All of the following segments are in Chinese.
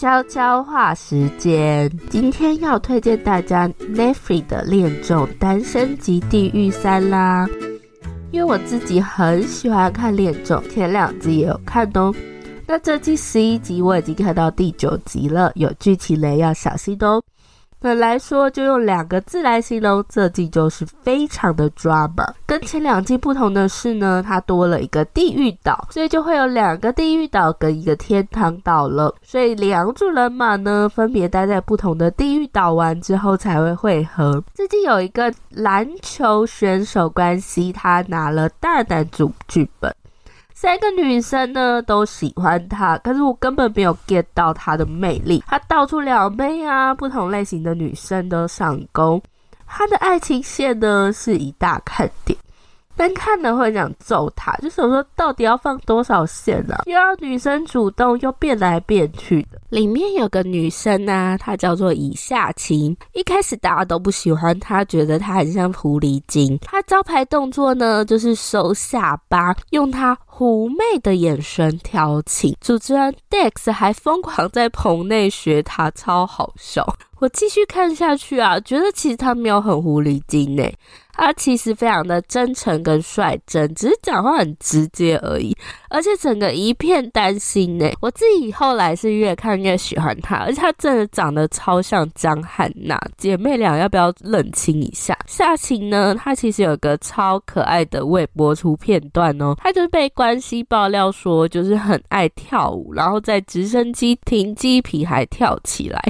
悄悄话时间，今天要推荐大家 n e f r i 的《恋综单身即地狱三》啦。因为我自己很喜欢看恋综，前两集也有看哦。那这季十一集我已经看到第九集了，有剧情雷要小心哦。本来说就用两个字来形容，这季就是非常的 drama。跟前两季不同的是呢，它多了一个地狱岛，所以就会有两个地狱岛跟一个天堂岛了。所以两组人马呢，分别待在不同的地狱岛玩之后才会会合。这季有一个篮球选手关系，他拿了大男主剧本。三个女生呢都喜欢他，可是我根本没有 get 到他的魅力。他到处撩妹啊，不同类型的女生都上钩。他的爱情线呢是一大看点。但看了会想揍他，就是我说到底要放多少线呢？又要女生主动，又变来变去的。里面有个女生啊，她叫做以下情。一开始大家都不喜欢她，觉得她很像狐狸精。她招牌动作呢，就是收下巴，用她狐媚的眼神调情。主持人 Dex 还疯狂在棚内学她，超好笑。我继续看下去啊，觉得其实他没有很狐狸精诶。他其实非常的真诚跟率真，只是讲话很直接而已，而且整个一片担心呢。我自己后来是越看越喜欢他，而且他真的长得超像张汉娜，姐妹俩要不要冷清一下？夏晴呢，她其实有个超可爱的未播出片段哦，她就是被关系爆料说就是很爱跳舞，然后在直升机停机坪还跳起来，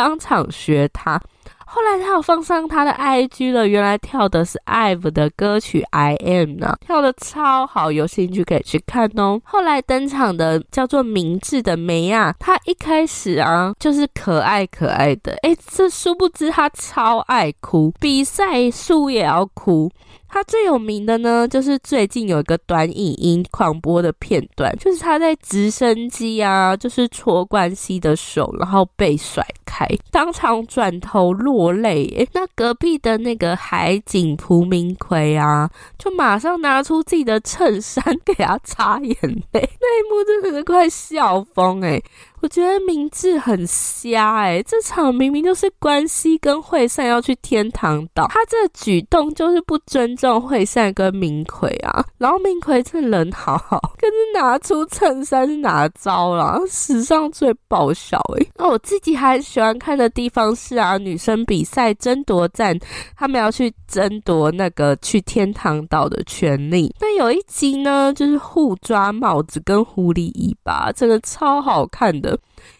当场学他。后来他有放上他的 IG 了，原来跳的是 IVE 的歌曲 I Am 呢，跳的超好，有兴趣可以去看哦。后来登场的叫做明智的梅亚，他一开始啊就是可爱可爱的，诶，这殊不知他超爱哭，比赛输也要哭。他最有名的呢，就是最近有一个短影音狂播的片段，就是他在直升机啊，就是戳关西的手，然后被甩开，当场转头落泪。那隔壁的那个海景蒲明奎啊，就马上拿出自己的衬衫给他擦眼泪，那一幕真的是快笑疯诶。我觉得明智很瞎哎、欸，这场明明就是关西跟惠善要去天堂岛，他这个举动就是不尊重惠善跟明奎啊。然后明奎这人好好，可是拿出衬衫是哪招啦？史上最爆笑哎、那我自己还喜欢看的地方是啊，女生比赛争夺战，他们要去争夺那个去天堂岛的权利。有一集呢，就是互抓帽子跟狐狸尾巴，真的超好看的。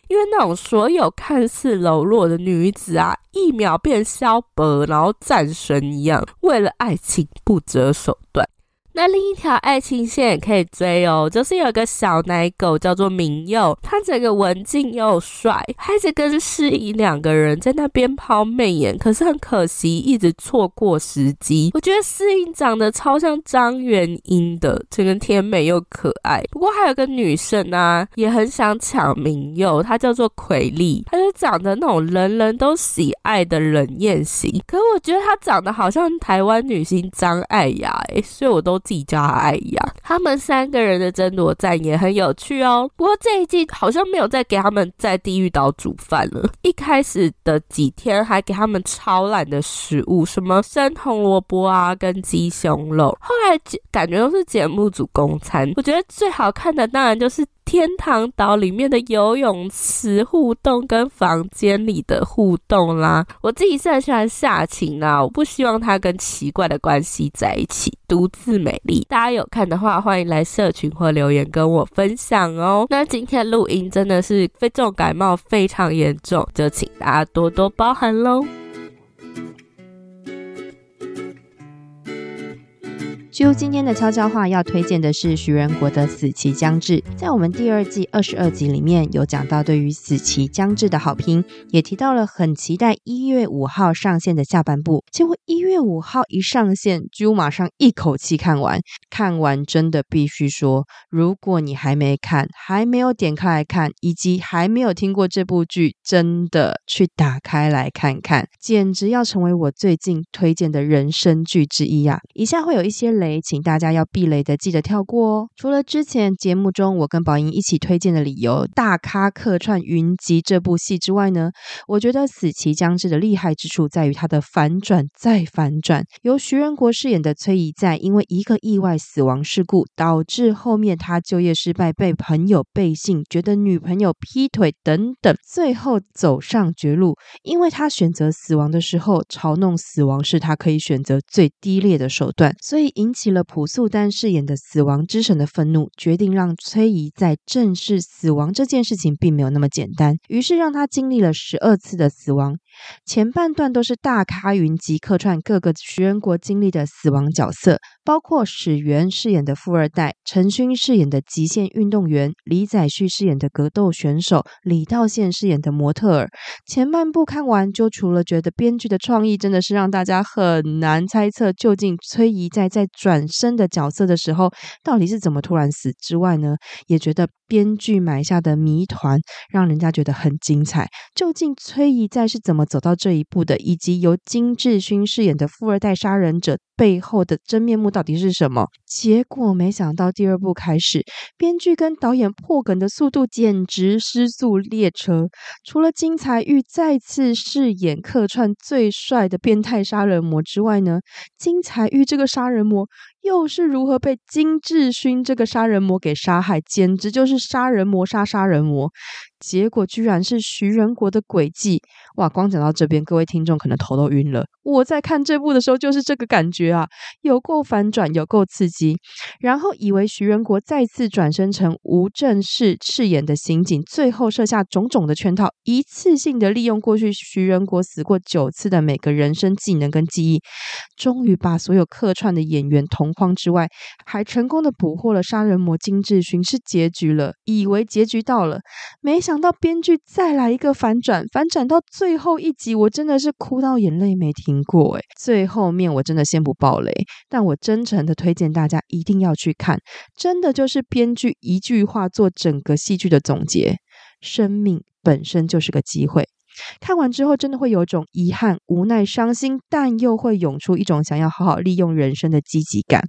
因为那种所有看似柔弱的女子啊，一秒变萧伯，然后战神一样，为了爱情不择手段。那另一条爱情线也可以追哦，就是有个小奶狗叫做明佑，他整个文静又帅，还是跟诗颖两个人在那边抛媚眼，可是很可惜一直错过时机。我觉得诗颖长得超像张元英的，整个甜美又可爱。不过还有个女生啊，也很想抢明佑，她叫做奎丽，她就长得那种人人都喜爱的冷艳型，可是我觉得她长得好像台湾女星张艾雅，诶，所以我都。自己叫他爱一样，他们三个人的争夺战也很有趣哦。不过这一季好像没有再给他们在地狱岛煮饭了。一开始的几天还给他们超懒的食物，什么生红萝卜啊，跟鸡胸肉。后来感觉都是节目组供餐。我觉得最好看的当然就是。天堂岛里面的游泳池互动跟房间里的互动啦，我自己是很喜欢夏晴啦，我不希望她跟奇怪的关系在一起，独自美丽。大家有看的话，欢迎来社群或留言跟我分享哦。那今天录音真的是非重感冒非常严重，就请大家多多包涵喽。就今天的悄悄话要推荐的是徐仁国的《死期将至》。在我们第二季二十二集里面有讲到对于《死期将至》的好评，也提到了很期待一月五号上线的下半部。结果一月五号一上线，就马上一口气看完。看完真的必须说，如果你还没看，还没有点开来看，以及还没有听过这部剧，真的去打开来看看，简直要成为我最近推荐的人生剧之一啊！以下会有一些。雷，请大家要避雷的记得跳过哦。除了之前节目中我跟宝英一起推荐的理由，大咖客串云集这部戏之外呢，我觉得死期将至的厉害之处在于它的反转再反转。由徐仁国饰演的崔宜在，因为一个意外死亡事故，导致后面他就业失败，被朋友背信，觉得女朋友劈腿等等，最后走上绝路。因为他选择死亡的时候，嘲弄死亡是他可以选择最低劣的手段，所以引起了朴素丹饰演的死亡之神的愤怒，决定让崔宜在正视死亡这件事情并没有那么简单，于是让他经历了十二次的死亡。前半段都是大咖云集客串各个徐仁国经历的死亡角色，包括史源饰演的富二代，陈勋饰演的极限运动员，李宰旭饰演的格斗选手，李道宪饰演的模特儿。前半部看完，就除了觉得编剧的创意真的是让大家很难猜测究竟崔宜在在转身的角色的时候到底是怎么突然死之外呢，也觉得编剧埋下的谜团让人家觉得很精彩。究竟崔一在是怎么走到这一步的，以及由金志勋饰演的富二代杀人者背后的真面目到底是什么？结果没想到第二部开始，编剧跟导演破梗的速度简直失速列车。除了金财玉再次饰演客串最帅的变态杀人魔之外呢，金财玉这个杀人魔又是如何被金智勋这个杀人魔给杀害？简直就是杀人魔杀杀人魔。结果居然是徐仁国的诡计！哇，光讲到这边，各位听众可能头都晕了。我在看这部的时候就是这个感觉啊，有够反转，有够刺激。然后以为徐仁国再次转生成吴正式饰演的刑警，最后设下种种的圈套，一次性的利用过去徐仁国死过九次的每个人生技能跟记忆，终于把所有客串的演员同框之外，还成功的捕获了杀人魔金志勋，是结局了。以为结局到了，没想。想到编剧再来一个反转，反转到最后一集，我真的是哭到眼泪没停过诶，最后面我真的先不爆雷，但我真诚的推荐大家一定要去看，真的就是编剧一句话做整个戏剧的总结：生命本身就是个机会。看完之后，真的会有种遗憾、无奈、伤心，但又会涌出一种想要好好利用人生的积极感。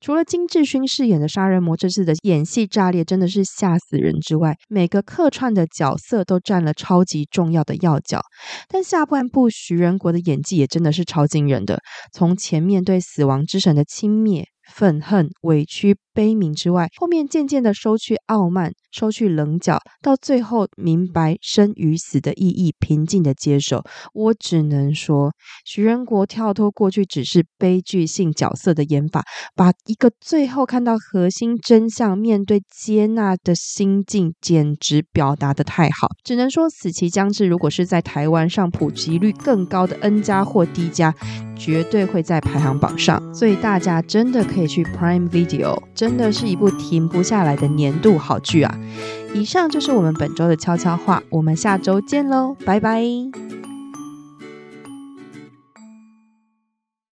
除了金智勋饰演的杀人魔这次的演戏炸裂，真的是吓死人之外，每个客串的角色都占了超级重要的要角。但下半部徐仁国的演技也真的是超惊人的，从前面对死亡之神的轻蔑。愤恨、委屈、悲悯之外，后面渐渐的收去傲慢，收去棱角，到最后明白生与死的意义，平静的接受。我只能说，徐仁国跳脱过去只是悲剧性角色的演法，把一个最后看到核心真相、面对接纳的心境，简直表达的太好。只能说，死期将至，如果是在台湾上普及率更高的 N 加或 D 加。绝对会在排行榜上，所以大家真的可以可以去 Prime Video，真的是一部停不下来的年度好剧啊！以上就是我们本周的悄悄话，我们下周见喽，拜拜。